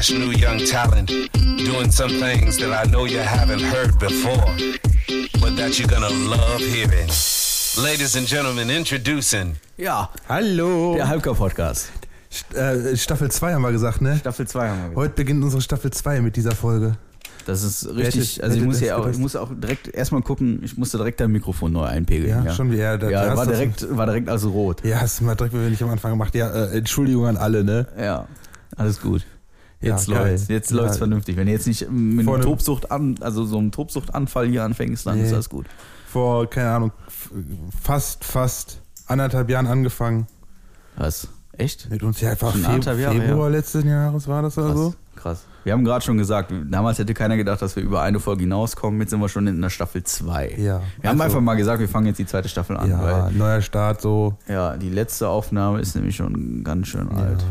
fresh new young talent doing some things that I know you haven't heard before, but that you're gonna love hearing. Ladies and gentlemen, introducing. Ja, Hallo. der Halbker-Podcast. St- äh, Staffel 2 haben wir gesagt, ne? Staffel 2 haben wir gesagt. Heute beginnt unsere Staffel 2 mit dieser Folge. Das ist richtig, hätte- also ich muss ja auch, ich muss auch direkt erstmal gucken, ich musste direkt dein Mikrofon neu einpegeln. Ja, Ja, schon wieder. Da, ja war direkt, war direkt also rot. Ja, hast du mal direkt, wenn wir nicht am Anfang gemacht. Ja, äh, Entschuldigung an alle, ne? Ja, alles gut. Jetzt Ja, geil. läuft's, jetzt Ja. läuft's vernünftig. Wenn du jetzt nicht mit Vor einem Tobsucht an, also so einem Tobsuchtanfall hier anfängst, dann Nee. ist das gut. Vor, keine Ahnung, fast, fast anderthalb Jahren angefangen. Was? Echt? Mit uns ja einfach Fe Jahre, Februar letzten Jahres war das oder Krass, so. krass. Wir haben gerade schon gesagt, damals hätte keiner gedacht, dass wir über eine Folge hinauskommen. Jetzt sind wir schon in der Staffel 2. Ja. Wir haben Also, einfach mal gesagt, wir fangen jetzt die zweite Staffel an. Ja, neuer Start, so. ja, die letzte Aufnahme ist nämlich schon ganz schön alt. Ja.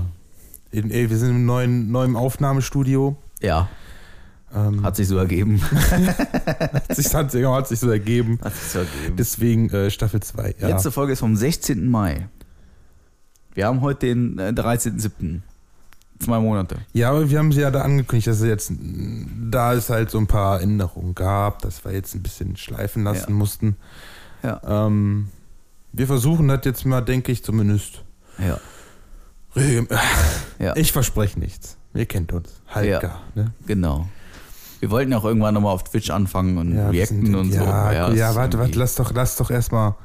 In, ey, wir sind im neuen, neuen Aufnahmestudio. Ja, Ähm, hat sich so ergeben. hat, sich, hat, hat sich so ergeben. Hat sich so ergeben. Deswegen äh, Staffel 2. Ja. Letzte Folge ist vom 16. Mai. Wir haben heute den äh, 13.07. Zwei Monate. Ja, aber wir haben sie ja da angekündigt, dass es jetzt, da es halt so ein paar Änderungen gab, dass wir jetzt ein bisschen schleifen lassen Ja. mussten. Ja. Ähm, wir versuchen das jetzt mal, denke ich zumindest. Ja. Regel- Ja. Ich verspreche nichts. Ihr kennt uns. Halbgar. Ja. Ne? Genau. Wir wollten auch irgendwann nochmal auf Twitch anfangen und wir reacten sind- und so. ja, Ja, ja warte, warte, lass doch, lass doch erstmal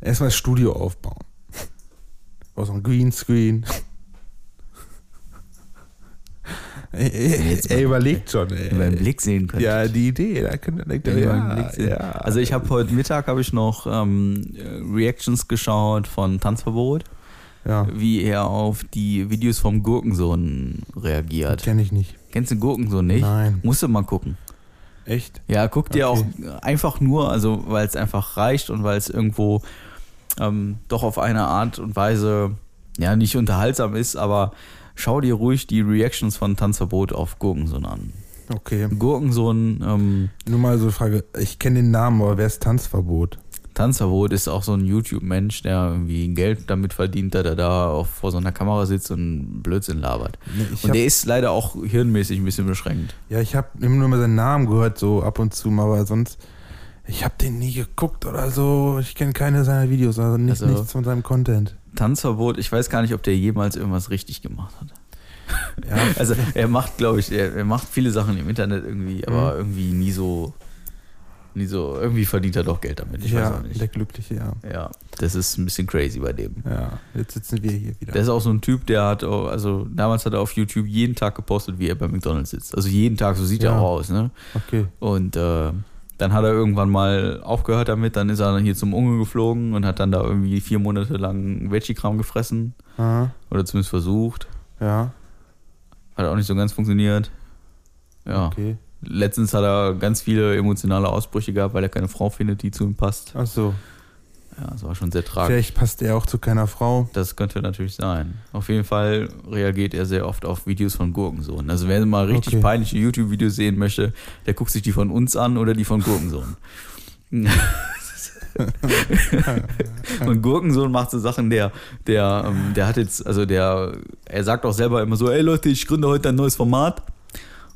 erstmal das Studio aufbauen. Aus einem Greenscreen. mal- überlegt schon, ey. Über den Blick sehen können. Ja, die Idee, da könnt ihr den ja, Blick sehen. ja. Also ich habe heute Mittag habe ich noch ähm, Reactions geschaut von Tanzverbot, ja, wie er auf die Videos vom Gurkensohn reagiert. kenne ich nicht. Kennst du Gurkensohn nicht? Nein. Musst du mal gucken. Echt? Ja, guck dir Okay. auch einfach nur, also weil es einfach reicht und weil es irgendwo ähm, doch auf eine Art und Weise ja nicht unterhaltsam ist, aber schau dir ruhig die Reactions von Tanzverbot auf Gurkensohn an. Okay. Gurkensohn, ähm, Nur mal so eine Frage, ich kenne den Namen, aber wer ist Tanzverbot? Tanzverbot ist auch so ein YouTube-Mensch, der irgendwie Geld damit verdient, dass er da auch vor so einer Kamera sitzt und Blödsinn labert. Ich und der ist leider auch hirnmäßig ein bisschen beschränkt. ja, ich habe immer nur mal seinen Namen gehört, so ab und zu, mal, aber sonst, ich habe den nie geguckt oder so. Ich kenne keine seiner Videos, also, nicht, Also- nichts von seinem Content. Tanzverbot, ich weiß gar nicht, ob der jemals irgendwas richtig gemacht hat. Ja, Also er macht, glaube ich, er, er macht viele Sachen im Internet irgendwie, aber Mhm. irgendwie nie so, nie so, irgendwie verdient er doch Geld damit. Ich ja weiß auch nicht. der Glückliche, ja. Ja, das ist ein bisschen crazy bei dem. Ja, jetzt sitzen wir hier wieder. Der ist auch so ein Typ, der hat, auch, also damals hat er auf YouTube jeden Tag gepostet, wie er bei McDonalds sitzt. Also jeden Tag, so sieht er Ja. auch aus, ne? okay. Und äh, dann hat er irgendwann mal aufgehört damit, dann ist er dann hier zum Unge geflogen und hat dann da irgendwie vier Monate lang Veggie-Kram gefressen. Aha, Oder zumindest versucht. ja, Hat auch nicht so ganz funktioniert. Ja. okay. Letztens hat er ganz viele emotionale Ausbrüche gehabt, weil er keine Frau findet, die zu ihm passt. Ach so. Ja, das war schon sehr tragisch. Vielleicht passt er auch zu keiner Frau. Das könnte natürlich sein. Auf jeden Fall reagiert er sehr oft auf Videos von Gurkensohn. Also wer mal richtig Okay. peinliche YouTube-Videos sehen möchte, der guckt sich die von uns an oder die von Gurkensohn. Und Gurkensohn macht so Sachen, der, der, ähm, der hat jetzt, also der, er sagt auch selber immer so, ey Leute, ich gründe heute ein neues Format.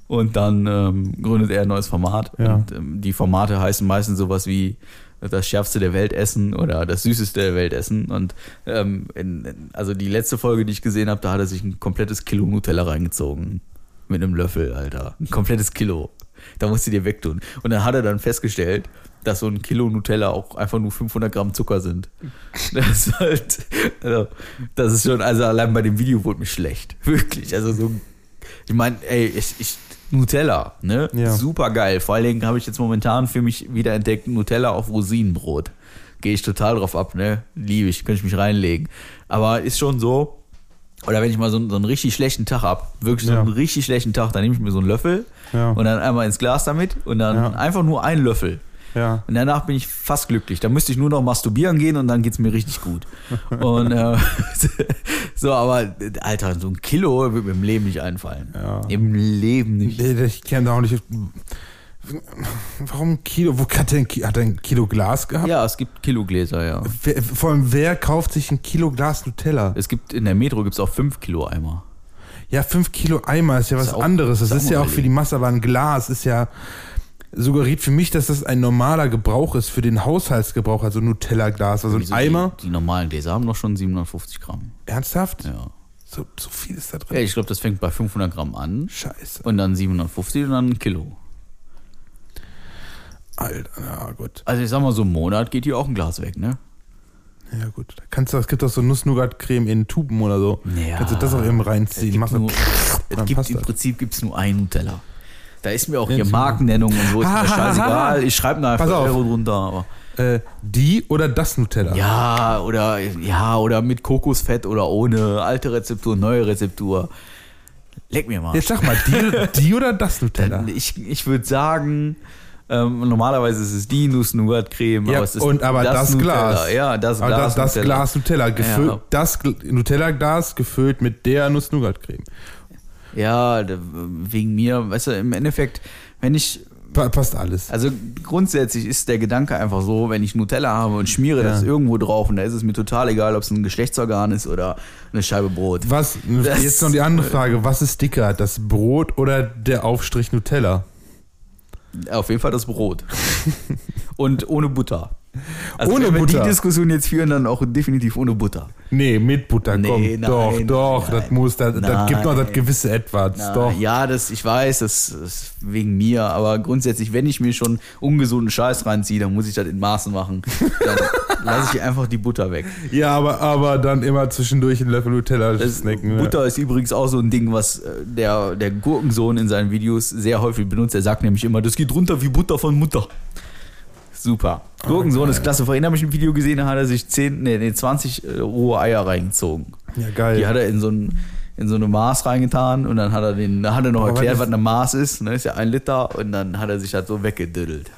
Und dann ähm, gründet er ein neues Format. Ja. Und ähm, die Formate heißen meistens sowas wie das schärfste der Welt essen oder das süßeste der Welt essen. Und ähm, in, in, also die letzte Folge, die ich gesehen habe, da hat er sich ein komplettes Kilo Nutella reingezogen. Mit einem Löffel, Alter. Ein komplettes Kilo. Da musst du dir wegtun. Und dann hat er dann festgestellt, dass so ein Kilo Nutella auch einfach nur 500 Gramm Zucker sind. Das ist halt, also, das ist schon, also allein bei dem Video wurde mir schlecht. Wirklich. Also so, ich meine, ey, ich, ich, Nutella, ne? Ja. Super geil. Vor allen Dingen habe ich jetzt momentan für mich wieder entdeckt, Nutella auf Rosinenbrot. Gehe ich total drauf ab, ne? Liebe ich, könnte ich mich reinlegen. Aber ist schon so, oder wenn ich mal so, einen- so einen richtig schlechten Tag hab, wirklich so Ja. einen richtig schlechten Tag, dann nehme ich mir so einen Löffel Ja. und dann einmal ins Glas damit und dann Ja. einfach nur einen Löffel. Ja. Und danach bin ich fast glücklich. Da müsste ich nur noch masturbieren gehen und dann geht's mir richtig gut. Und äh, so, aber Alter, so ein Kilo wird mir im Leben nicht einfallen. Ja. Im Leben nicht. Ich kenne da auch nicht. Warum ein Kilo? Wo hat er ein, hat er ein Kilo Glas gehabt? Ja, es gibt Kilogläser, ja. Wer, vor allem, wer kauft sich ein Kilo Glas Nutella? Es gibt in der Metro gibt's auch 5 Kilo Eimer. Ja, 5 Kilo Eimer ist ja was Ist anderes. Das ist ja auch für die Masse, aber ein Glas ist ja suggeriert für mich, dass das ein normaler Gebrauch ist für den Haushaltsgebrauch, also Nutella-Glas, also ein Eimer. Die, die normalen Gläser haben doch schon 750 Gramm. Ernsthaft? Ja. So, so viel ist da ja drin. ich glaube, das fängt bei 500 Gramm an Scheiße. und dann 750 und dann ein Kilo. Alter, ja gut. Also ich sag mal, so einen Monat geht hier auch ein Glas weg, ne? Ja gut. Kannst du, es gibt doch so Nuss-Nougat-Creme in Tuben oder so. Ja. Kannst du das auch eben reinziehen. Es gibt, nur, es gibt im. Prinzip gibt's nur einen Nutella. Da ist mir auch hier. Markennennung und so, ist mir scheißegal. Ich schreibe da einfach. Euro drunter. Aber Äh, die oder das Nutella? ja, oder, ja, oder mit Kokosfett oder ohne. Alte Rezeptur, neue Rezeptur. Leck mir mal. Jetzt sag mal, die, die oder das Nutella? Ich ich würde sagen, ähm, normalerweise ist es die Nuss-Nougat-Creme. Ja, aber es ist und aber das, Nutella. Glas. Ja, das aber Glas. das, das Nutella. Glas Nutella. Gefüllt, Ja. Das Gl- Nutella-Glas gefüllt mit der Nuss-Nougat-Creme. Ja, wegen mir, weißt du, im Endeffekt, wenn ich Pa passt alles. Also grundsätzlich ist der Gedanke einfach so, wenn ich Nutella habe und schmiere Ja. das irgendwo drauf und da ist es mir total egal, ob es ein Geschlechtsorgan ist oder eine Scheibe Brot. Was, Das- jetzt noch die andere Frage. Was ist dicker, das Brot oder der Aufstrich Nutella? Auf jeden Fall das Brot. und ohne Butter. Also Ohne wenn wir Butter? die Diskussion jetzt führen, dann auch definitiv ohne Butter. Nee, mit Butter, Nee, komm. nein, doch, nein, doch, das nein. muss, das, das gibt noch das gewisse Etwas. Doch. Ja, das, ich weiß, das ist wegen mir, aber grundsätzlich, wenn ich mir schon ungesunden Scheiß reinziehe, dann muss ich das in Maßen machen. Dann lasse ich einfach die Butter weg. Ja, aber, aber dann immer zwischendurch einen Löffel Nutella Das, snacken. ne? Butter ist übrigens auch so ein Ding, was äh, der, der Gurkensohn in seinen Videos sehr häufig benutzt. Er sagt nämlich immer, das geht runter wie Butter von Mutter. Super. Gurkensohn ist klasse. Vorhin habe ich ein Video gesehen, da hat er sich 10, nee, nee, 20 äh, rohe Eier reingezogen. Ja, geil. Die hat er in so ein in so eine Maß reingetan und dann hat er den, da hat er noch Aber erklärt, was was eine Maß ist, ne, ist ja ein Liter und dann hat er sich halt so weggedüdelt.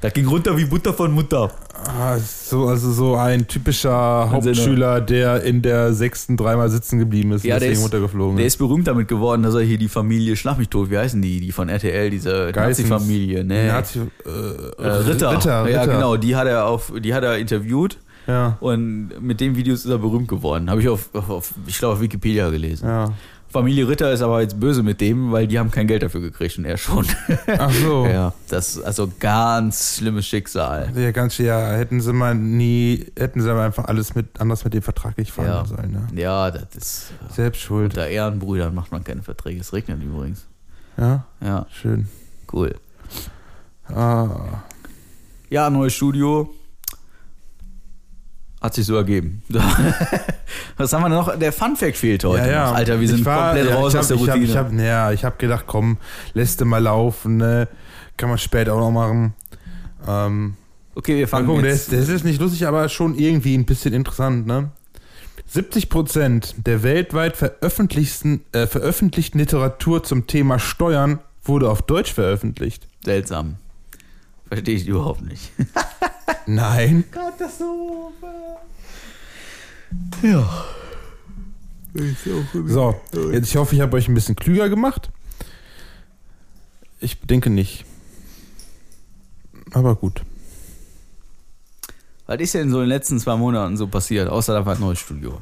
Das ging runter wie Butter von Mutter. Ah, so, also so ein typischer Hauptschüler, der in der sechsten dreimal sitzen geblieben ist und Ja, der deswegen ist, runtergeflogen der ist. ist berühmt damit geworden, dass er hier die Familie Schlag mich tot, wie heißen die, die von RTL, diese. Nazi-Familie, ne? Nazi, äh, Äh, Ritter. Ritter, Ja, Ritter. genau, die hat er auf, die hat er interviewt Ja, und mit den Videos ist er berühmt geworden. Habe ich auf, auf, auf ich glaube auf Wikipedia gelesen. ja. Familie Ritter ist aber jetzt böse mit dem, weil die haben kein Geld dafür gekriegt und er schon. Ach so. ja, das ist also ganz schlimmes Schicksal. Ja, ganz schön, ja, hätten sie mal nie, hätten sie aber einfach alles mit, anders mit dem vertraglich verhandeln Ja. sollen, ne? Ja, das ist Selbst schuld. unter Ehrenbrüdern macht man keine Verträge. Es regnet übrigens. Ja, Ja, schön. cool. Ah. Ja, neues Studio. Hat sich so ergeben. Was haben wir noch? Der Funfact fehlt heute. noch. Alter, wir sind war- komplett ja, raus ich aus der hab, ich Routine. Hab, ich hab, ja, ich habe gedacht, komm, lässt du mal laufen, ne? Kann man später auch noch machen. Ähm, okay, wir fangen gucken, der jetzt. ist, nicht lustig, aber schon irgendwie ein bisschen interessant, ne? 70% der weltweit veröffentlichten, äh, veröffentlichten Literatur zum Thema Steuern wurde auf Deutsch veröffentlicht. Seltsam. Verstehe ich überhaupt nicht. Nein. Katastrophe. Ja. So, jetzt ich hoffe, ich habe euch ein bisschen klüger gemacht. Ich denke nicht. Aber gut. Was ist denn so in den letzten zwei Monaten so passiert, außer da war ein neues Studio?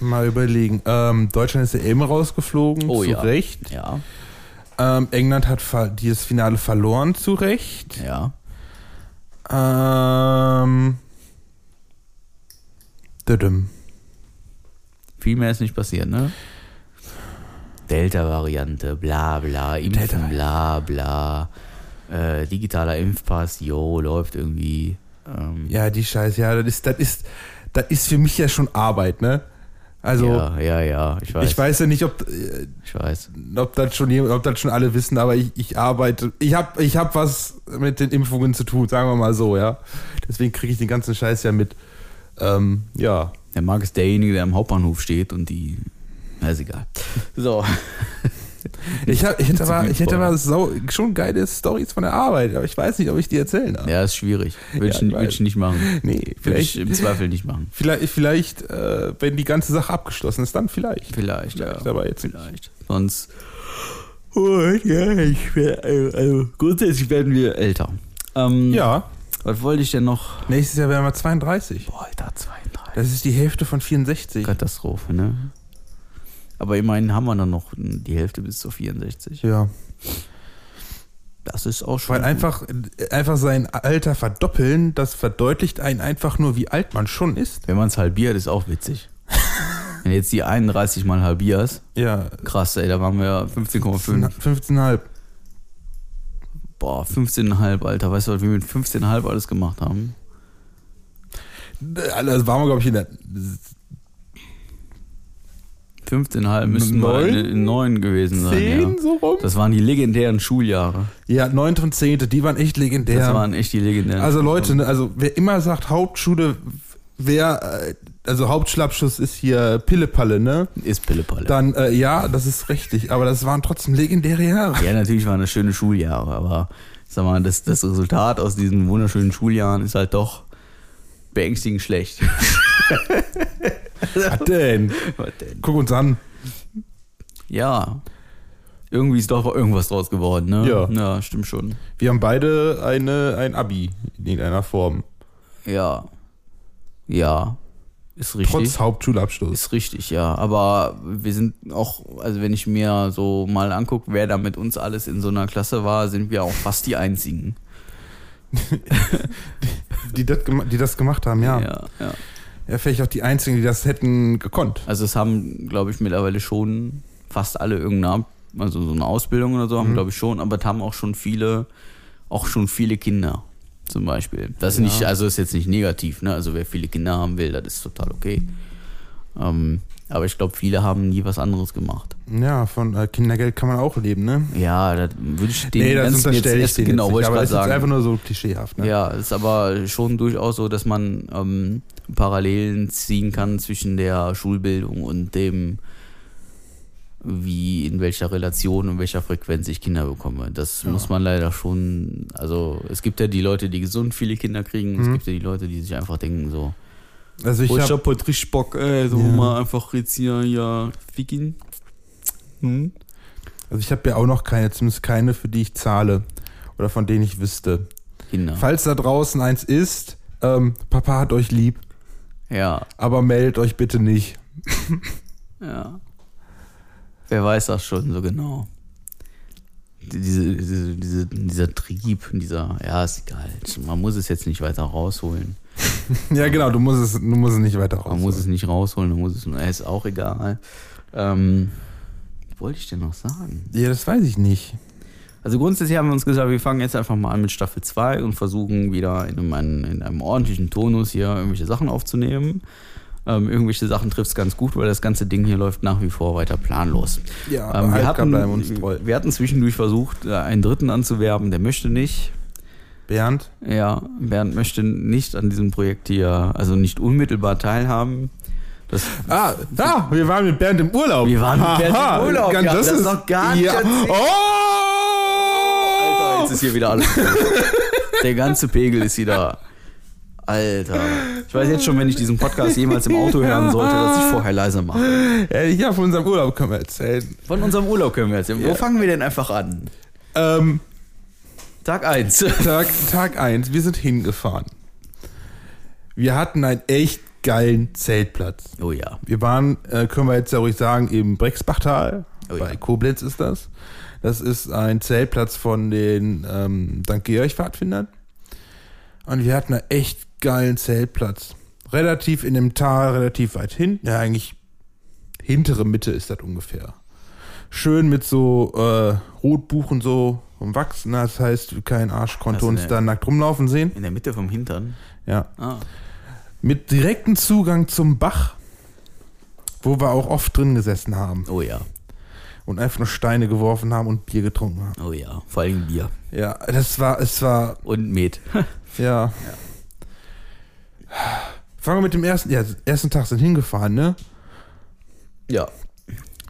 Mal überlegen. Ähm, Deutschland ist ja eben rausgeflogen, Oh zu ja. Recht. Ja, Ähm, England hat dieses Finale verloren, zu Recht. ja. Ähm, düdüm. Viel mehr ist nicht passiert, ne? Delta-Variante, bla bla, Impfen, Delta. bla bla. Äh, digitaler Impfpass, jo, läuft irgendwie. Ähm, Ja, die Scheiße, ja, das ist, das ist, das ist für mich ja schon Arbeit, ne? Also, ja, ja, ja, ich weiß. ich weiß ja nicht, ob, äh, Ich weiß. ob das schon jemand- ob das schon alle wissen, aber ich, ich arbeite, ich habe ich hab was mit den Impfungen zu tun, sagen wir mal so, ja. Deswegen kriege ich den ganzen Scheiß ja mit. Ähm, ja. Der Marc ist derjenige, der am Hauptbahnhof steht und die. Na, ist egal. So. Ich, hab, ich hätte aber, ich hätte aber sau, schon geile Stories von der Arbeit, aber ich weiß nicht, ob ich die erzählen darf. Ja, ist schwierig. Würde Ja, ich, ich würd ich nicht machen. Nee, Würde vielleicht, ich im Zweifel nicht machen. vielleicht, vielleicht äh, wenn die ganze Sache abgeschlossen ist, dann vielleicht. Vielleicht, ja. Vielleicht, aber jetzt nicht. Vielleicht. Sonst. Oh, ja, ich wär, also, also, grundsätzlich werden wir älter. Ähm, Ja, Was wollte ich denn noch? nächstes Jahr werden wir 32. Boah, Alter, 32. Das ist die Hälfte von 64. Katastrophe, ne? Aber immerhin haben wir dann noch die Hälfte bis zur 64. Ja. Das ist auch schon. Weil gut. einfach, einfach sein Alter verdoppeln, das verdeutlicht einen einfach nur, wie alt man schon ist. Wenn man es halbiert, ist auch witzig. Wenn jetzt die 31 mal halbierst, Ja. krass, ey, da waren wir 15,5. 15,5. Boah, 15,5, Alter. Weißt du, was wir mit 15,5 alles gemacht haben? Also Das waren wir, glaube ich, in der 15,5 müssten wir Neun? in, in 9 gewesen sein. 10 Ja. so rum. Das waren die legendären Schuljahre. Ja, 9. und 10. Die waren echt legendär. Das waren echt die legendären. also Leute, ne, also wer immer sagt Hauptschule, wer, äh, also Hauptschlappschuss ist hier Pillepalle, ne? Ist Pillepalle. Dann, äh, ja, das ist richtig, aber das waren trotzdem legendäre Jahre. Ja, natürlich waren das schöne Schuljahre, aber sag mal, das, das Resultat aus diesen wunderschönen Schuljahren ist halt doch beängstigend schlecht. Was denn? Was denn? Guck uns an. Ja. Irgendwie ist doch irgendwas draus geworden, ne? Ja. Ja, stimmt schon. Wir haben beide eine, ein Abi in irgendeiner Form. Ja. Ja. Ist richtig. Trotz Hauptschulabschluss. Ist richtig, ja. Aber wir sind auch, also wenn ich mir so mal angucke, wer da mit uns alles in so einer Klasse war, sind wir auch fast die einzigen. Die das, gema- die das gemacht haben, ja. ja. ja, ja. vielleicht auch die einzigen, die das hätten gekonnt. Also es haben, glaube ich, mittlerweile schon fast alle irgendeine, also so eine Ausbildung oder so, haben, Mhm. glaube ich, schon, aber es haben auch schon viele, auch schon viele Kinder zum Beispiel. Das ist Ja. nicht, also ist jetzt nicht negativ, ne? Also wer viele Kinder haben will, das ist total okay. Ähm, aber ich glaube, viele haben nie was anderes gemacht. Ja, von äh, Kindergeld kann man auch leben, ne? Ja, das würde ich den nee, das unterstelle ich denen genau, jetzt nicht, wollte ich aber gerade das ist einfach nur so klischeehaft, ne? Ja, ist aber schon durchaus so, dass man ähm, Parallelen ziehen kann zwischen der Schulbildung und dem, wie, in welcher Relation und welcher Frequenz ich Kinder bekomme. Das Ja. muss man leider schon, also es gibt ja die Leute, die gesund viele Kinder kriegen, und es Mhm. gibt ja die Leute, die sich einfach denken so, Also ich oh, ich habe hab heute richtig Bock, ey, so Ja. mal einfach jetzt hier, ja, ficken. Hm? also ich habe ja auch noch keine, zumindest keine, für die ich zahle oder von denen ich wüsste. Kinder. Falls da draußen eins ist, ähm, Papa hat euch lieb, Ja, aber meldet euch bitte nicht. Ja. Wer weiß das schon so genau? Diese, diese, diese, dieser Trieb, dieser, ja, ist egal. Man muss es jetzt nicht weiter rausholen. Ja, genau, du musst es, du musst es nicht weiter raus. Man muss es nicht rausholen, man muss es, ist auch egal. Ähm, was wollte ich denn noch sagen? Ja, das weiß ich nicht. Also grundsätzlich haben wir uns gesagt, wir fangen jetzt einfach mal an mit Staffel 2 und versuchen wieder in einem, in einem ordentlichen Tonus hier irgendwelche Sachen aufzunehmen. Ähm, irgendwelche Sachen trifft es ganz gut, weil das ganze Ding hier läuft nach wie vor weiter planlos. Ja, Ähm, wir, hatten, uns treu. wir hatten zwischendurch versucht, äh, einen Dritten anzuwerben, der möchte nicht. Bernd? Ja, Bernd möchte nicht an diesem Projekt hier, also nicht unmittelbar teilhaben. Das, Ah, da, wir waren mit Bernd im Urlaub. Wir waren mit Bernd im Aha, Urlaub, Ganz, ja, das, das ist doch gar nicht ja. Oh! Jetzt ist hier wieder alles. Der ganze Pegel ist wieder. Alter. Ich weiß jetzt schon, wenn ich diesen Podcast jemals im Auto hören sollte, dass ich vorher leiser mache. Ja, ja, von unserem Urlaub können wir erzählen. Von unserem Urlaub können wir erzählen. Wo Ja. fangen wir denn einfach an? Ähm, Tag 1. Tag, Tag 1, wir sind hingefahren. Wir hatten einen echt geilen Zeltplatz. Oh ja. Wir waren, äh, können wir jetzt ja ruhig sagen, im Brexbachtal. Oh ja. bei Koblenz ist das. Das ist ein Zeltplatz von den ähm, St. Georg-Pfadfindern. Und wir hatten einen echt geilen Zeltplatz. Relativ in dem Tal, relativ weit hinten. Ja, eigentlich hintere Mitte ist das ungefähr. Schön mit so äh, Rotbuchen so vom Wachsen. Das heißt, kein Arsch konnte du uns eine- da nackt rumlaufen sehen. In der Mitte vom Hintern. Ja. Ah. Mit direktem Zugang zum Bach, wo wir auch oft drin gesessen haben Oh ja. Und einfach nur Steine geworfen haben und Bier getrunken haben. Oh ja. Vor allem Bier. Ja, das war, es war, Und Met. ja. Fangen wir mit dem ersten, ja, ersten Tag sind hingefahren, ne? Ja.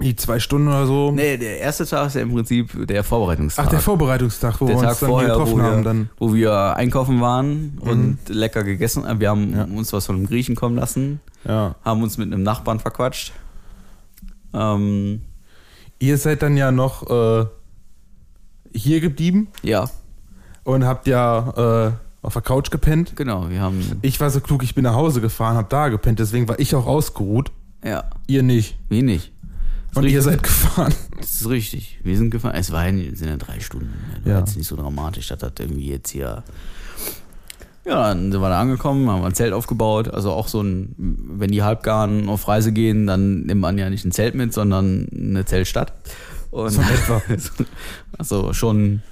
Die zwei Stunden oder so. Nee, der erste Tag ist ja im Prinzip der Vorbereitungstag. Ach, der Vorbereitungstag, wo Der wir Tag uns dann vorher, getroffen wo wir, haben, dann. wo wir einkaufen waren und lecker gegessen haben. Wir haben Ja. uns was von einem Griechen kommen lassen, Ja. haben uns mit einem Nachbarn verquatscht. Ähm, Ihr seid dann ja noch äh, hier geblieben ja, und habt ja äh, auf der Couch gepennt. genau. Wir haben, Ich war so klug, ich bin nach Hause gefahren, hab da gepennt, deswegen war ich auch ausgeruht. ja, Ihr nicht. wie nicht. Und ihr seid gefahren. Das ist richtig. Wir sind gefahren. Es waren, sind ja drei Stunden. Das war Ja. jetzt nicht so dramatisch. Das hat irgendwie jetzt hier. Ja, dann sind wir da angekommen, haben ein Zelt aufgebaut. Also auch so ein, wenn die Halbgaren auf Reise gehen, dann nimmt man ja nicht ein Zelt mit, sondern eine Zeltstadt. Und So etwa. also schon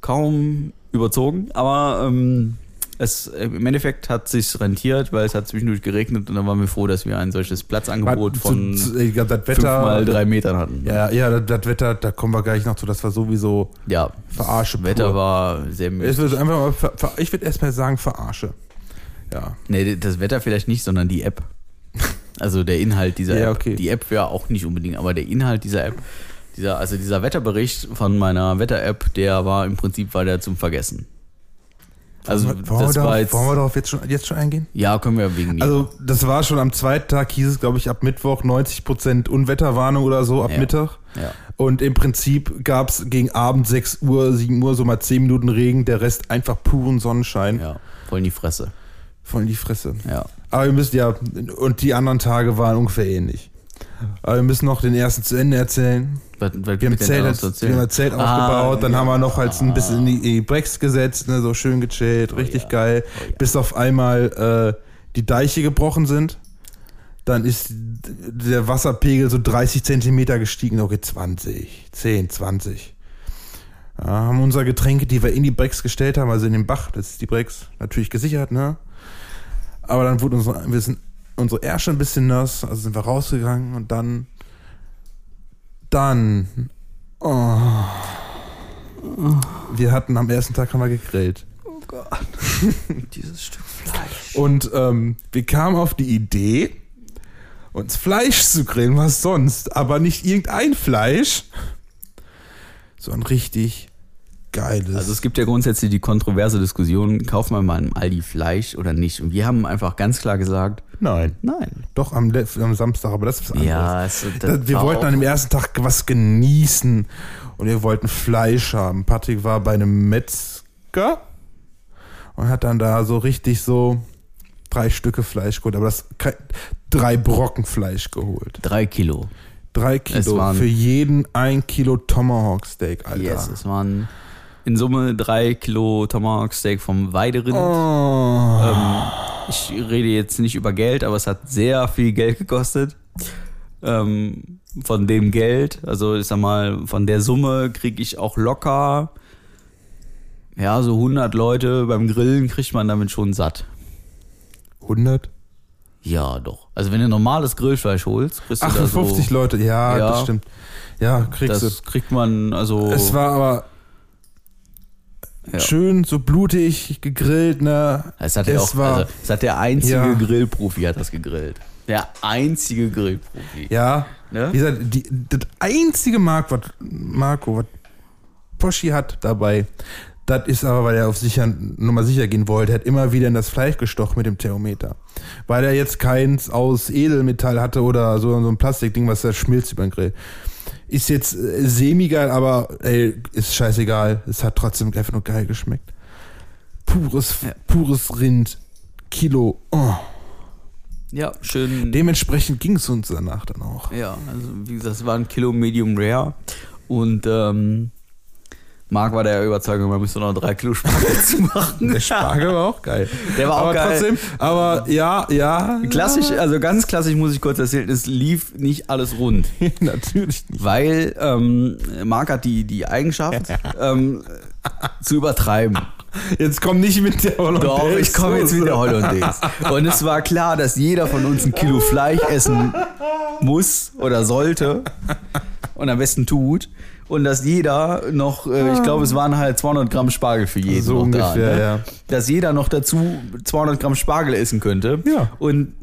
kaum überzogen, aber ähm, es, im Endeffekt hat sich rentiert, weil es hat zwischendurch geregnet und dann waren wir froh, dass wir ein solches Platzangebot von Zu- zu- äh, das fünf Wetter. mal drei Metern hatten. Ja, ja, das, das Wetter, da kommen wir gleich noch zu. Das war sowieso Ja, Verarsche. das Wetter pur. war sehr Ich müde. würde einfach mal, ver, ver, ich würde erstmal sagen, Verarsche. Ja. Nee, das Wetter vielleicht nicht, sondern die App. Also der Inhalt dieser Ja, App. okay. Die App ja auch nicht unbedingt, aber der Inhalt dieser App, dieser, also dieser Wetterbericht von meiner Wetter-App, der war im Prinzip war der zum Vergessen. Also wollen, wir das darauf, war jetzt, wollen wir darauf jetzt schon, jetzt schon eingehen? ja, können wir wegen mir. Also, das war schon am zweiten Tag, hieß es, glaube ich, ab Mittwoch 90% Unwetterwarnung oder so, ab Ja. Mittag. ja. Und im Prinzip gab es gegen Abend 6 Uhr, 7 Uhr so mal 10 Minuten Regen, der Rest einfach puren Sonnenschein. Ja, voll in die Fresse. Voll in die Fresse. Ja. Aber ihr müsst ja, und die anderen Tage waren ungefähr ähnlich. Aber wir müssen noch den ersten zu Ende erzählen. Was, was Wir haben, Zelt, zu wir erzählen? haben ein Zelt Ah, aufgebaut, dann ja. haben wir noch halt ein bisschen in die, Breaks gesetzt, ne, so schön gechillt, richtig ja. geil. Oh ja. Bis auf einmal äh, die Deiche gebrochen sind. Dann ist der Wasserpegel so 30 Zentimeter gestiegen, okay, 20, 10, 20. Ja, haben unsere Getränke, die wir in die Breaks gestellt haben, also in den Bach, das ist die Breaks, natürlich gesichert, ne? Aber dann wurde unsere, wir sind, unsere Ärsche ein bisschen nass, also sind wir rausgegangen und dann, dann, oh, wir hatten am ersten Tag haben wir gegrillt. Oh Gott. Dieses Stück Fleisch. Und ähm, wir kamen auf die Idee, uns Fleisch zu grillen, was sonst, aber nicht irgendein Fleisch, sondern richtig geiles. Also es gibt ja grundsätzlich die kontroverse Diskussion, kauft man mal im Aldi Fleisch oder nicht? Und wir haben einfach ganz klar gesagt, Nein, nein. doch am, Le- am Samstag, aber das ist was anderes. Ja, es, Da- wir wollten an dem ersten Tag was genießen und wir wollten Fleisch haben. Patrick war bei einem Metzger und hat dann da so richtig so drei Stücke Fleisch geholt, aber das drei Brocken Fleisch geholt. drei Kilo. Drei Es Kilo waren- für jeden ein Kilo Tomahawk Steak, Alter. Yes, es waren in Summe drei Kilo Tomahawk Steak vom Weiderind. Oh. Ähm, ich rede jetzt nicht über Geld, aber es hat sehr viel Geld gekostet. Ähm, von dem Geld, also ich sag mal, von der Summe kriege ich auch locker, ja, so 100 Leute beim Grillen kriegt man damit schon satt. 100? Ja, doch. Also wenn du normales Grillfleisch holst, kriegst du da 58 so, Leute, ja, Ja. das stimmt. Ja, kriegst das du. kriegt man, also Es war aber Ja. schön, so blutig gegrillt, ne? Es hat, ja Es auch, war- also, es hat der einzige Ja. Grillprofi hat das gegrillt. Der einzige Grillprofi. Ja, Ne? wie gesagt, die, das einzige Mark, was Marco, was Poschi hat dabei, das ist aber, weil er auf sicher, Nummer sicher gehen wollte, er hat immer wieder in das Fleisch gestochen mit dem Thermometer. Weil er jetzt keins aus Edelmetall hatte oder so, so ein Plastikding, was da schmilzt über den Grill. Ist jetzt äh, semi-geil, aber ey, ist scheißegal. Es hat trotzdem einfach nur geil geschmeckt. Pures, Ja. pures Rind. Kilo. Oh. Ja, schön. Dementsprechend ging es uns danach dann auch. Ja, also wie gesagt, es war ein Kilo Medium Rare. Und ähm, Marc war der Überzeugung, man müsste noch drei Kilo Spargel zu machen. Der Spargel war auch geil. Der war auch aber geil. trotzdem, aber ja, ja. Klassisch, also ganz klassisch muss ich kurz erzählen, es lief nicht alles rund. Natürlich nicht. Weil ähm, Marc hat die, die Eigenschaft, ähm, zu übertreiben. Jetzt komm nicht mit der Hollandaise. Doch, ich komme jetzt mit der Hollandaise. Und es war klar, dass jeder von uns ein Kilo Fleisch essen muss oder sollte und am besten tut. Und dass jeder noch, äh, ich glaube, es waren halt 200 Gramm Spargel für jeden So noch ungefähr, da. Ne? ja. Dass jeder noch dazu 200 Gramm Spargel essen könnte. Ja. Und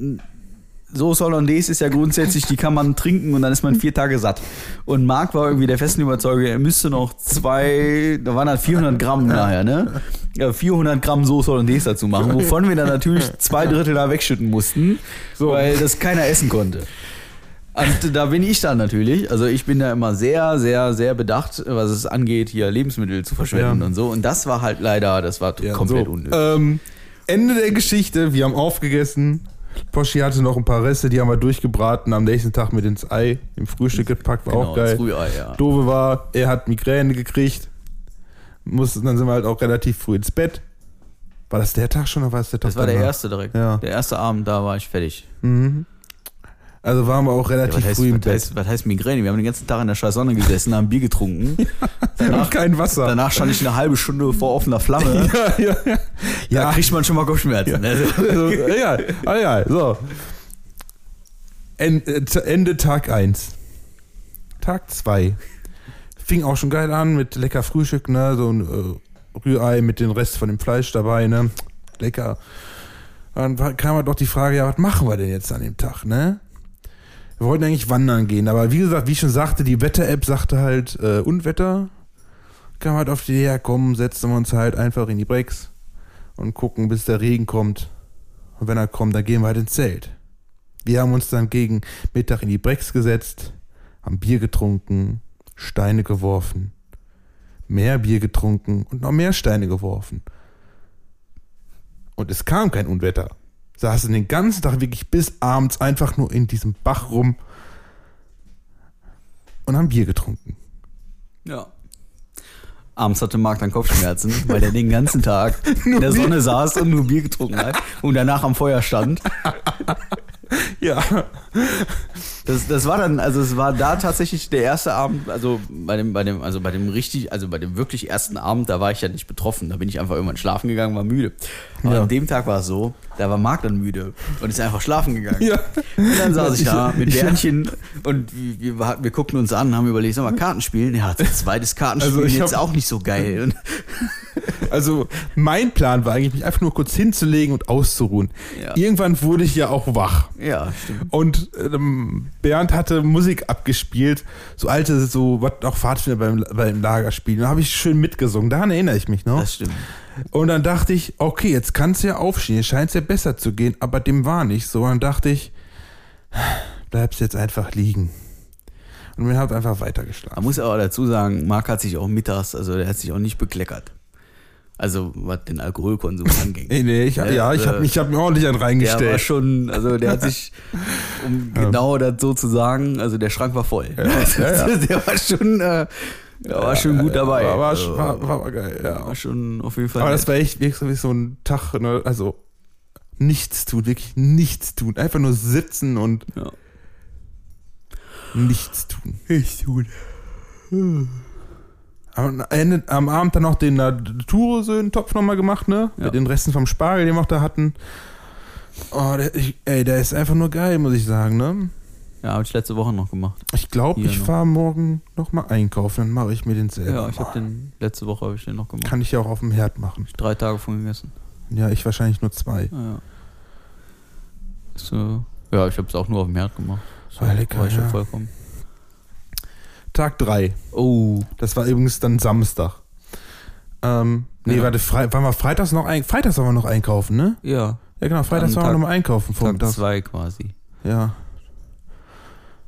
Soße Hollandaise ist ja grundsätzlich, die kann man trinken und dann ist man vier Tage satt. Und Marc war irgendwie der festen Überzeugung, er müsste noch zwei, da waren halt 400 Gramm nachher, ne? Ja, 400 Gramm Soße Hollandaise dazu machen, wovon wir dann natürlich zwei Drittel da wegschütten mussten, weil das keiner essen konnte. Und da bin ich dann natürlich, also ich bin da immer sehr, sehr, sehr bedacht, was es angeht, hier Lebensmittel zu verschwenden Ja. und so. Und das war halt leider, das war Ja, komplett so. unnötig. Ähm, Ende der Geschichte, wir haben aufgegessen. Poschi hatte noch ein paar Reste, die haben wir durchgebraten, am nächsten Tag mit ins Ei im Frühstück gepackt, war auch das geil. Rührei, ja. Doofe war, er hat Migräne gekriegt. Mussten, dann sind wir halt auch relativ früh ins Bett. War das der Tag schon oder war es der Tag Das war der danach? erste direkt. Ja. Der erste Abend, da war ich fertig. Mhm. Also waren wir auch Ja, relativ was, heißt, früh im was, Bett. heißt, was heißt Migräne? Wir haben den ganzen Tag in der scheiß Sonne gesessen, haben Bier getrunken. Und kein Wasser. Danach stand ich eine halbe Stunde vor offener Flamme. ja, ja, ja. Da ja, kriegt man schon mal Kopfschmerzen. Also, also, ja, ah, ja, so. Äh, Ende Tag 1. Tag 2. Fing auch schon geil an mit lecker Frühstück, ne? So ein äh, Rührei mit dem Rest von dem Fleisch dabei, ne? Lecker. Dann kam halt doch die Frage, ja, was machen wir denn jetzt an dem Tag, ne? Wir wollten eigentlich wandern gehen, aber wie gesagt, wie ich schon sagte, die Wetter-App sagte halt äh, Unwetter. Kam halt auf die Idee, ja komm, setzen wir uns halt einfach in die Brecks und gucken, bis der Regen kommt. Und wenn er kommt, dann gehen wir halt ins Zelt. Wir haben uns dann gegen Mittag in die Brecks gesetzt, haben Bier getrunken, Steine geworfen, mehr Bier getrunken und noch mehr Steine geworfen. Und es kam kein Unwetter. Saßen den ganzen Tag wirklich bis abends einfach nur in diesem Bach rum und haben Bier getrunken. ja. Abends hatte Marc dann Kopfschmerzen, weil er den ganzen Tag in der Sonne saß und nur Bier getrunken hat und danach am Feuer stand. Ja. Das, das war dann, also es war da tatsächlich der erste Abend, also bei dem, bei dem, also bei dem richtig, also bei dem wirklich ersten Abend, da war ich ja nicht betroffen. Da bin ich einfach irgendwann schlafen gegangen, war müde. Aber Ja. an dem Tag war es so, da war Marc dann müde und ist einfach schlafen gegangen. Ja. Und dann saß ich da mit Bärnchen und wir, wir, wir guckten uns an, haben überlegt, sollen wir Karten spielen? Ja, zweites Kartenspielen Also hab- auch nicht so geil. Also mein Plan war eigentlich, mich einfach nur kurz hinzulegen und auszuruhen. Ja. Irgendwann wurde ich ja auch wach. ja, stimmt. Und ähm, Bernd hatte Musik abgespielt, so alte, so, was auch Pfadfinder beim, beim Lagerspielen. Da habe ich schön mitgesungen, daran erinnere ich mich noch. Das stimmt. Und dann dachte ich, okay, jetzt kannst du ja aufstehen, jetzt scheint es ja besser zu gehen, aber dem war nicht so. Und dann dachte ich, bleibst jetzt einfach liegen. Und wir haben einfach Man weitergeschlafen. muss aber dazu sagen, Marc hat sich auch mittags, also der hat sich auch nicht bekleckert. Also was den Alkoholkonsum anging. Nee, nee, ich, ja, ich habe ich hab mir ordentlich einen Der war reingestellt. schon, also der hat sich, um genau das so zu sagen, also der Schrank war voll. ja, ja. Der war schon, äh, der war schon gut dabei. War, war, Also, war, war, geil, ja. war schon auf jeden Fall. Aber nett. das war echt wirklich so ein Tag, ne, also nichts tun, wirklich nichts tun. Einfach nur sitzen und Ja. nichts tun. Nichts tun. Am, Ende, am Abend dann noch den Natursöhnen-Topf nochmal gemacht, ne? Ja. Mit den Resten vom Spargel, den wir auch da hatten. Oh, der, ich, ey, der ist einfach nur geil, muss ich sagen, ne? ja, habe ich letzte Woche noch gemacht. Ich glaube, ich fahre morgen nochmal einkaufen, dann mache ich mir den selber. Ja, ich habe den, letzte Woche habe ich den noch gemacht. Kann ich ja auch auf dem Herd machen. Drei Tage von gegessen. Ja, ich wahrscheinlich nur zwei. Ja, ja. So, ja, ich habe es auch nur auf dem Herd gemacht. So, War lecker, ich ja. vollkommen. Tag drei. Oh, Das war übrigens dann Samstag. Ähm, nee, Ja. warte, Fre waren wir freitags noch ein Freitags waren wir noch einkaufen, ne? ja. Ja, genau, freitags waren wir Tag- noch mal einkaufen Tag vormittags. 2 quasi. Ja.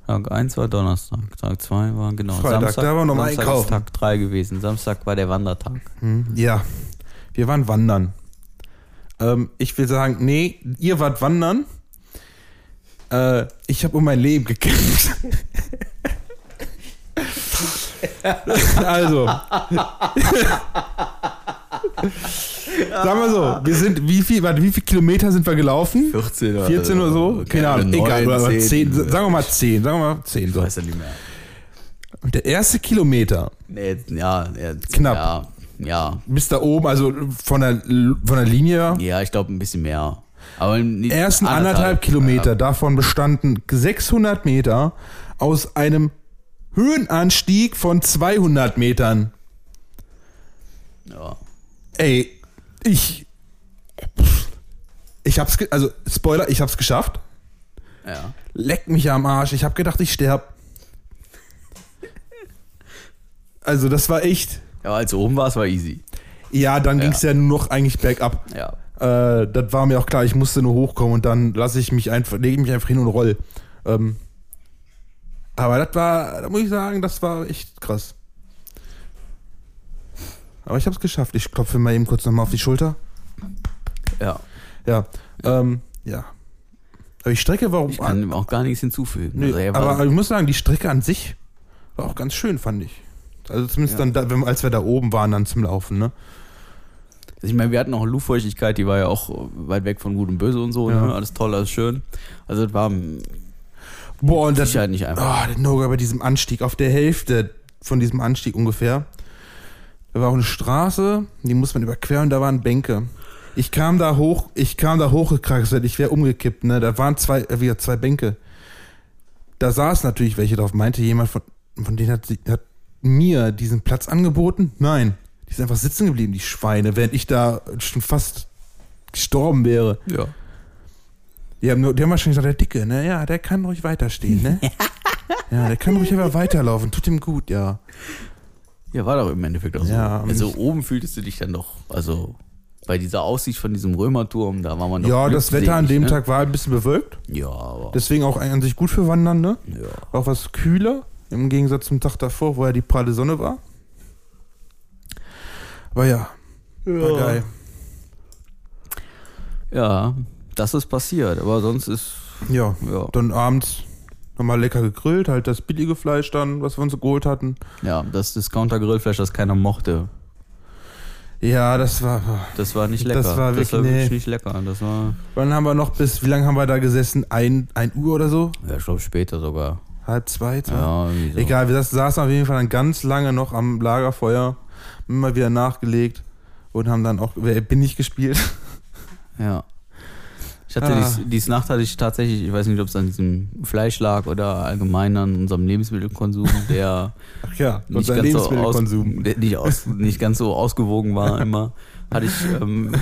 Tag 1 war Donnerstag, Tag 2 war genau Freitag, da waren wir noch mal Samstag einkaufen. Tag 3 gewesen. Samstag war der Wandertag. Hm, ja. Wir waren wandern. Ähm, ich will sagen, nee, ihr wart wandern. Äh, ich habe um mein Leben gekämpft. also. Sagen wir so, wir sind, wie viel, warte, wie viele Kilometer sind wir gelaufen? 14 oder, 14 oder so? Keine Ahnung, egal, oder 10, sagen wir mal 10, sagen wir mal 10. Ich So. weiß ja nicht mehr. Und der erste Kilometer Nee, ja, ja, Knapp. Ja, ja, bis da oben, also von der, von der Linie, ja ich glaube ein bisschen mehr. Aber ersten anderthalb Kilometer davon bestanden 600 Meter aus einem Höhenanstieg von 200 Metern. Ja. Ey, ich. Ich hab's, also Spoiler, ich hab's geschafft. ja. Leck mich am Arsch. Ich hab gedacht, ich sterb. Also, das war echt. Ja, als oben warst, war easy. Ja, dann Ja. ging's ja nur noch eigentlich bergab. Ja. Äh, das war mir auch klar, ich musste nur hochkommen und dann lasse ich mich einfach, lege ich mich einfach hin und roll. Ähm, aber das war, da muss ich sagen, das war echt krass. Aber ich habe es geschafft. Ich klopfe mal eben kurz nochmal auf die Schulter. Ja. Ja, ähm, ja. Aber die Strecke war auch. Ich kann auch gar nichts hinzufügen. Nee, Also er aber ich muss sagen, die Strecke an sich war auch ganz schön, fand ich. Also zumindest Ja. dann, da, als wir da oben waren, dann zum Laufen, ne? Also ich meine, wir hatten auch Luftfeuchtigkeit, die war ja auch weit weg von Gut und Böse und so, Ja. ne? alles toll, alles schön. Also es war Boah, und das, Sicherheit nicht einfach. oh, der Noga bei diesem Anstieg, auf der Hälfte von diesem Anstieg ungefähr. Da war auch eine Straße, die muss man überqueren, da waren Bänke. Ich kam da hoch, ich kam da hochgekraxelt, ich wäre umgekippt, ne? Da waren zwei, äh, wieder zwei Bänke. Da saß natürlich welche drauf. Meinte jemand von, von denen hat, hat mir diesen Platz angeboten? Nein. Die sind einfach sitzen geblieben, die Schweine, während ich da schon fast gestorben wäre. Ja. Die haben, nur, die haben wahrscheinlich gesagt, der Dicke, ne? Ja, der kann ruhig weiterstehen, ne? ja, der kann ruhig einfach weiterlaufen. Tut ihm gut, ja. Ja, war doch im Endeffekt auch so. Ja, also oben fühltest du dich dann doch, also bei dieser Aussicht von diesem Römerturm, da war man doch Ja, das Wetter an dem glückselig, Tag war ein bisschen bewölkt. Ne? Ja, aber. Deswegen auch an sich gut für Wandern, ne? ja. Auch was kühler, im Gegensatz zum Tag davor, wo ja die pralle Sonne war. Aber ja, war geil. ja, das ist passiert, aber sonst ist, Ja, ja, dann abends nochmal lecker gegrillt, halt das billige Fleisch dann, was wir uns geholt hatten. ja, das Discounter-Grillfleisch, das keiner mochte, Ja, das war. das war nicht Das lecker. war das wirklich- war wirklich nee. nicht lecker. Das war, Wann haben wir noch bis, wie lange haben wir da gesessen? Ein, ein Uhr oder so? ja, ich glaube später sogar. Halb zwei? zwei? Ja, so. Egal, wir saßen- auf jeden Fall dann ganz lange noch am Lagerfeuer, immer wieder nachgelegt und haben dann auch Wer bin ich gespielt. Ja. Ich hatte Ah. dies, dies Nacht hatte ich tatsächlich, ich weiß nicht, ob es an diesem Fleisch lag oder allgemein an unserem Lebensmittelkonsum, der Ach ja, nicht ganz, so aus, nicht, aus, nicht ganz so ausgewogen war immer, hatte ich ähm,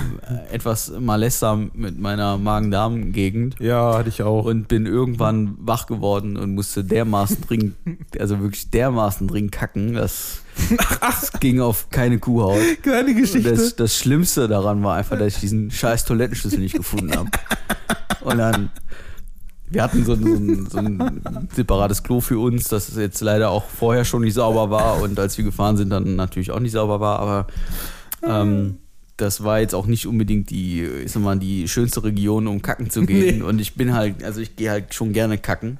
etwas Malessa mit meiner Magen-Darm-Gegend Ja, hatte ich auch. und bin irgendwann wach geworden und musste dermaßen dringend, also wirklich dermaßen dringend kacken, das, das ging auf keine Kuhhaut. Kleine Geschichte. Das, das Schlimmste daran war einfach, dass ich diesen scheiß Toilettenschlüssel nicht gefunden habe. Und dann, wir hatten so ein, so, ein, so ein separates Klo für uns, das jetzt leider auch vorher schon nicht sauber war und als wir gefahren sind, dann natürlich auch nicht sauber war, aber ähm, das war jetzt auch nicht unbedingt die, ich sag mal, die schönste Region, um kacken zu gehen. Nee. Und ich bin halt, also ich gehe halt schon gerne kacken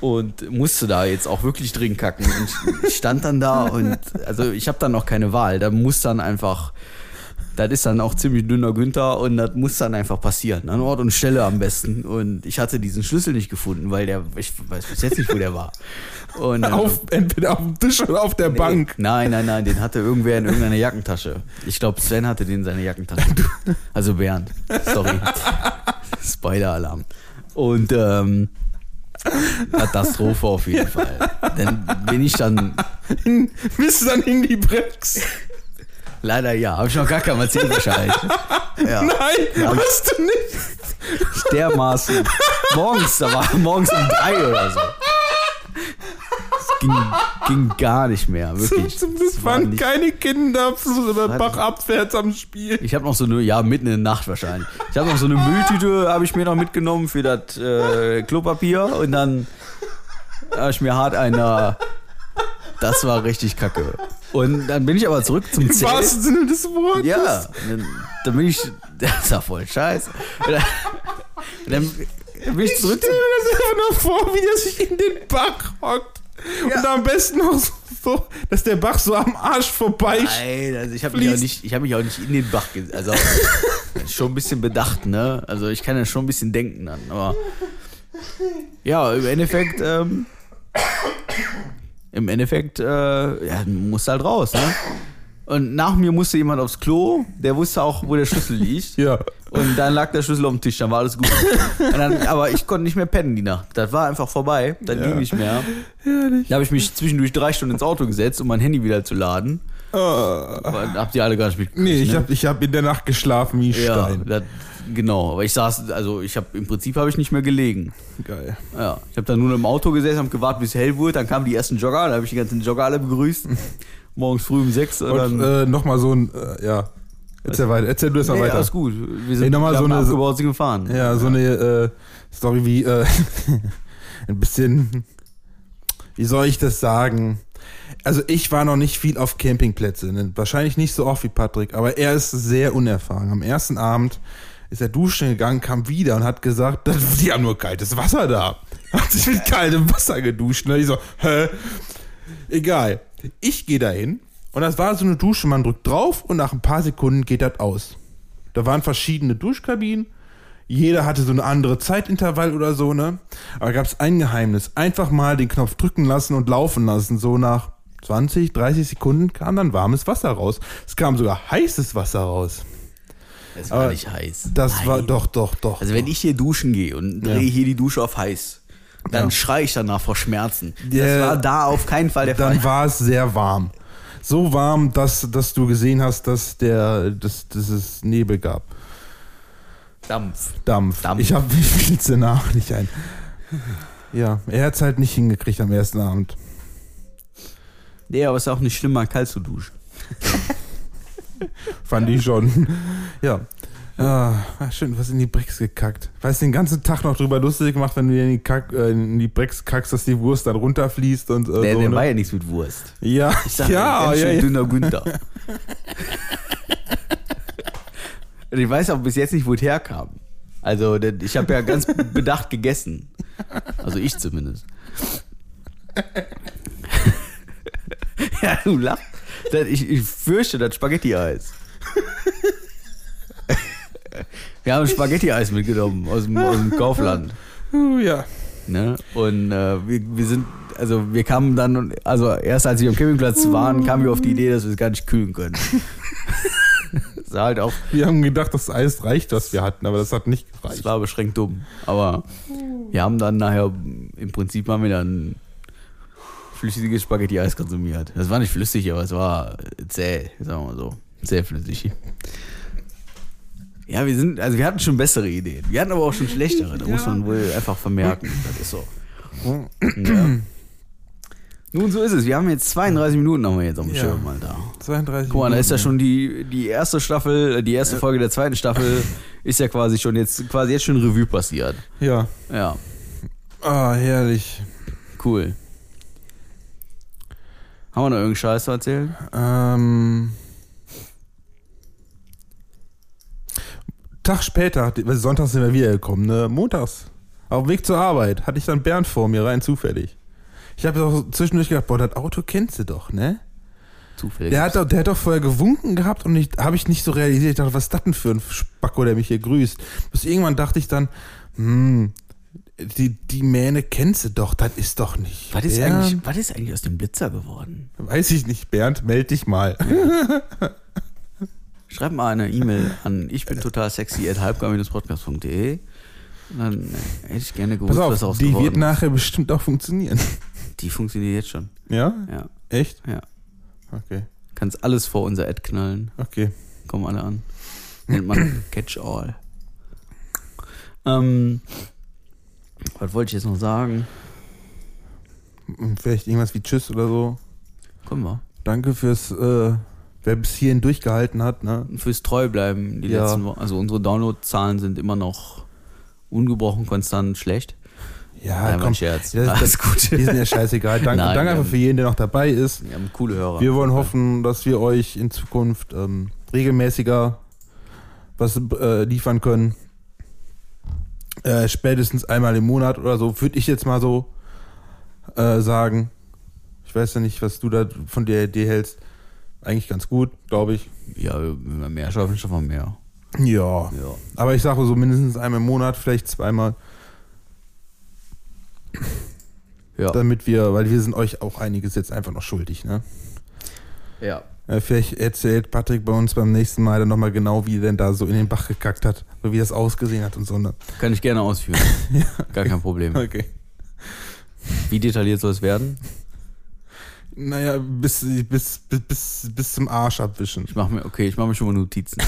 und musste da jetzt auch wirklich dringend kacken. Und ich stand dann da und also ich habe dann auch keine Wahl. Da muss dann einfach, das ist dann auch ziemlich dünner Günther und das muss dann einfach passieren. An Ort und Stelle am besten. Und ich hatte diesen Schlüssel nicht gefunden, weil der, ich weiß bis jetzt nicht, wo der war. Und, äh, auf, entweder auf dem Tisch oder auf der nee, Bank. Nein, nein, nein, den hatte irgendwer in irgendeiner Jackentasche. Ich glaube, Sven hatte den in seiner Jackentasche. Also Bernd. Sorry. Spoiler-Alarm. Und ähm, Katastrophe auf jeden Fall. Dann bin ich dann, Bist du dann in die Brex? leider ja, habe ich noch gar keinen Mercedes-Bescheid. Ja, Nein, hast du nicht. dermaßen. Morgens, da war morgens um drei oder so. Es ging, ging gar nicht mehr, wirklich. Zum Glück war waren nicht- keine Kinder war- Bach abwärts am Spiel. Ich habe noch so eine, ja, mitten in der Nacht wahrscheinlich. Ich habe noch so eine Mülltüte, habe ich mir noch mitgenommen für das äh, Klopapier und dann habe ich mir hart einer. Das war richtig kacke. Und dann bin ich aber zurück zum Im Zelt. wahrsten Sinne des Wortes. Ja, dann, dann bin ich. Das ist ja voll scheiße. Dann, dann, bin ich Ich zurück stell mir das einfach nur vor, wie der sich in den Bach hockt. Und am besten noch so, dass der Bach so am Arsch vorbei Nein, also ich habe mich, auch fließt. nicht- ich hab mich auch nicht in den Bach Also schon ein bisschen bedacht, ne? Also ich kann ja schon ein bisschen denken dann, aber ja, im Endeffekt, ähm, im Endeffekt, äh, ja, musst halt raus, ne? Und nach mir musste jemand aufs Klo, der wusste auch, wo der Schlüssel liegt. Ja. Und dann lag der Schlüssel auf dem Tisch, dann war alles gut. Dann, aber ich konnte nicht mehr pennen die Nacht. Das war einfach vorbei. Dann ging nicht mehr. Herrlich. Da habe ich mich zwischendurch drei Stunden ins Auto gesetzt, um mein Handy wieder zu laden. Aber Habt ihr alle gar nicht mitgekriegt, Nee, ich ne? habe ich hab in der Nacht geschlafen wie ja, Stein. das, genau. Aber ich saß, also ich habe im Prinzip habe ich nicht mehr gelegen. Geil. Ja, ich habe dann nur im Auto gesessen, habe gewartet, bis hell wurde. Dann kamen die ersten Jogger, da habe ich die ganzen Jogger alle begrüßt. Morgens früh um sechs. Und, Und dann, äh, nochmal so ein, äh, ja. Erzähl weiter. Erzähl du es mal nee, weiter. alles gut. Wir sind Ey, nochmal so eine- abgebaut, sind gefahren. Ja, so eine äh, Story wie, äh, ein bisschen, wie soll ich das sagen? Also ich war noch nicht viel auf Campingplätzen, ne? wahrscheinlich nicht so oft wie Patrick, aber er ist sehr unerfahren. Am ersten Abend ist er duschen gegangen, kam wieder und hat gesagt, "Das- die haben nur kaltes Wasser da. Hat sich mit kaltem Wasser geduscht. Und ich so, hä? Egal. Ich gehe dahin und das war so eine Dusche, man drückt drauf und nach ein paar Sekunden geht das aus. Da waren verschiedene Duschkabinen. Jeder hatte so eine andere Zeitintervall oder so, ne? Aber gab es ein Geheimnis. Einfach mal den Knopf drücken lassen und laufen lassen. So nach 20, 30 Sekunden kam dann warmes Wasser raus. Es kam sogar heißes Wasser raus. Das war Aber nicht heiß. Das Nein. war doch, doch, doch. Also wenn ich hier duschen gehe und drehe hier die Dusche auf heiß, dann Ja. schreie ich danach vor Schmerzen. Das war da auf keinen Fall der dann Fall. war es sehr warm. So warm, dass, dass du gesehen hast, dass, der, dass, dass es Nebel gab. Dampf. Dampf. Dampf. Ich habe wie viel nach nicht ein. Ja, er hat es halt nicht hingekriegt am ersten Abend. Nee, aber es ist auch nicht schlimm, mal kalt zu duschen. Fand ich schon. Ja. Ah, schön, was in die Bricks gekackt. Weiß den ganzen Tag noch drüber lustig gemacht, wenn du dir in die, Kack, äh, in die Bricks kackst, dass die Wurst dann runterfließt und äh, Der, so. der ne? war ja nichts mit Wurst. ja, Ich sag, ja, ganz ja, schön ja. dünner Günther. Und ich weiß auch bis jetzt nicht, wo es herkam. Also, ich habe ja ganz bedacht gegessen. Also ich zumindest. ja, du lachst. Ich, ich fürchte, das Spaghetti-Eis. Wir haben Spaghetti-Eis mitgenommen aus dem, aus dem Kaufland. Uh, ja. Ne? Und äh, wir, wir sind, also wir kamen dann, also erst als wir am Campingplatz waren, kamen wir auf die Idee, dass wir es gar nicht kühlen können. das war halt auch, Wir haben gedacht, das Eis reicht, was wir hatten, aber das hat nicht das gereicht. war beschränkt dumm. Aber wir haben dann nachher, im Prinzip haben wir dann flüssiges Spaghetti-Eis konsumiert. Das war nicht flüssig, aber es war zäh, sagen wir mal so. Sehr flüssig. Ja, wir sind, also wir hatten schon bessere Ideen. Wir hatten aber auch schon schlechtere. Da muss man wohl einfach vermerken. Das ist so. Ja. Nun, so ist es. Wir haben jetzt 32 Minuten haben wir jetzt auf dem Ja. Schirm, Alter. 32 Guck mal, da ist ja schon die, die erste Staffel, die erste Folge der zweiten Staffel ist ja quasi schon jetzt, quasi jetzt schon Revue passiert. Ja. Ja, Ah, herrlich. cool. Haben wir noch irgendeinen Scheiß zu erzählen? Ähm. Tag später, weil sonntags sind wir wiedergekommen, ne? Montags. Auf dem Weg zur Arbeit hatte ich dann Bernd vor mir, rein zufällig. Ich habe auch zwischendurch gedacht, boah, das Auto kennst du doch, ne? Zufällig. Der hat, doch, der hat doch vorher gewunken gehabt und ich habe ich nicht so realisiert. Ich dachte, was ist das denn für ein Spacko, der mich hier grüßt? Bis irgendwann dachte ich dann, hm, die, die Mähne kennst du doch, das ist doch nicht. was, ist Bernd. eigentlich, was ist eigentlich aus dem Blitzer geworden? Weiß ich nicht, Bernd, meld dich mal. Schreib mal eine E-Mail an ich bin total sexy at halbgar-podcast.de dann hätte ich gerne gewusst, Pass was auf, aus die wird nachher bestimmt auch funktionieren. Die funktioniert jetzt schon. Ja? Ja, Echt? ja. Okay, Kannst alles vor unser Ad knallen. okay. Kommen alle an. Nennt man Catch-all. Ähm, was wollte ich jetzt noch sagen? Vielleicht irgendwas wie Tschüss oder so. Kommen wir. Danke fürs, äh, wer bis hierhin durchgehalten hat, ne? Fürs Treubleiben die Ja. letzten Wochen. Also unsere Downloadzahlen sind immer noch ungebrochen konstant schlecht. Ja, Nein, komm. Scherz. Das, Alles das, gut. Die sind ja scheißegal. Danke, Nein, danke einfach ähm, für jeden, der noch dabei ist. Wir haben coole Hörer. Wir wollen hoffen, dass wir euch in Zukunft ähm, regelmäßiger was äh, liefern können. Äh, spätestens einmal im Monat oder so, würde ich jetzt mal so äh, sagen. Ich weiß ja nicht, was du da von der Idee hältst. Eigentlich ganz gut, glaube ich. Ja, wenn wir mehr schaffen, schaffen wir mehr. Ja. Ja. Aber ich sage so mindestens einmal im Monat, vielleicht zweimal, Ja. damit wir, weil wir sind euch auch einiges jetzt einfach noch schuldig, ne? ja. Äh, vielleicht erzählt Patrick bei uns beim nächsten Mal dann nochmal genau, wie er denn da so in den Bach gekackt hat, so wie das ausgesehen hat und so, ne? Kann ich gerne ausführen. Gar kein Problem. Okay. Wie detailliert soll es werden? Naja, bis, bis, bis, bis, bis zum Arsch abwischen. Ich mache mir, okay, ich mache mir schon mal Notizen.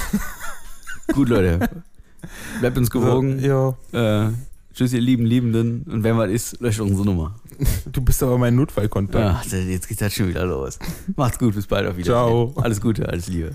Gut, Leute. Bleibt uns gewogen. Ja, Äh, tschüss, ihr lieben Liebenden. Und wenn was ist, löscht unsere Nummer. du bist aber mein Notfallkontakt. Ja, jetzt geht's halt schon wieder los. Macht's gut, bis bald auf Wiedersehen. Ciao. Alles Gute, alles Liebe.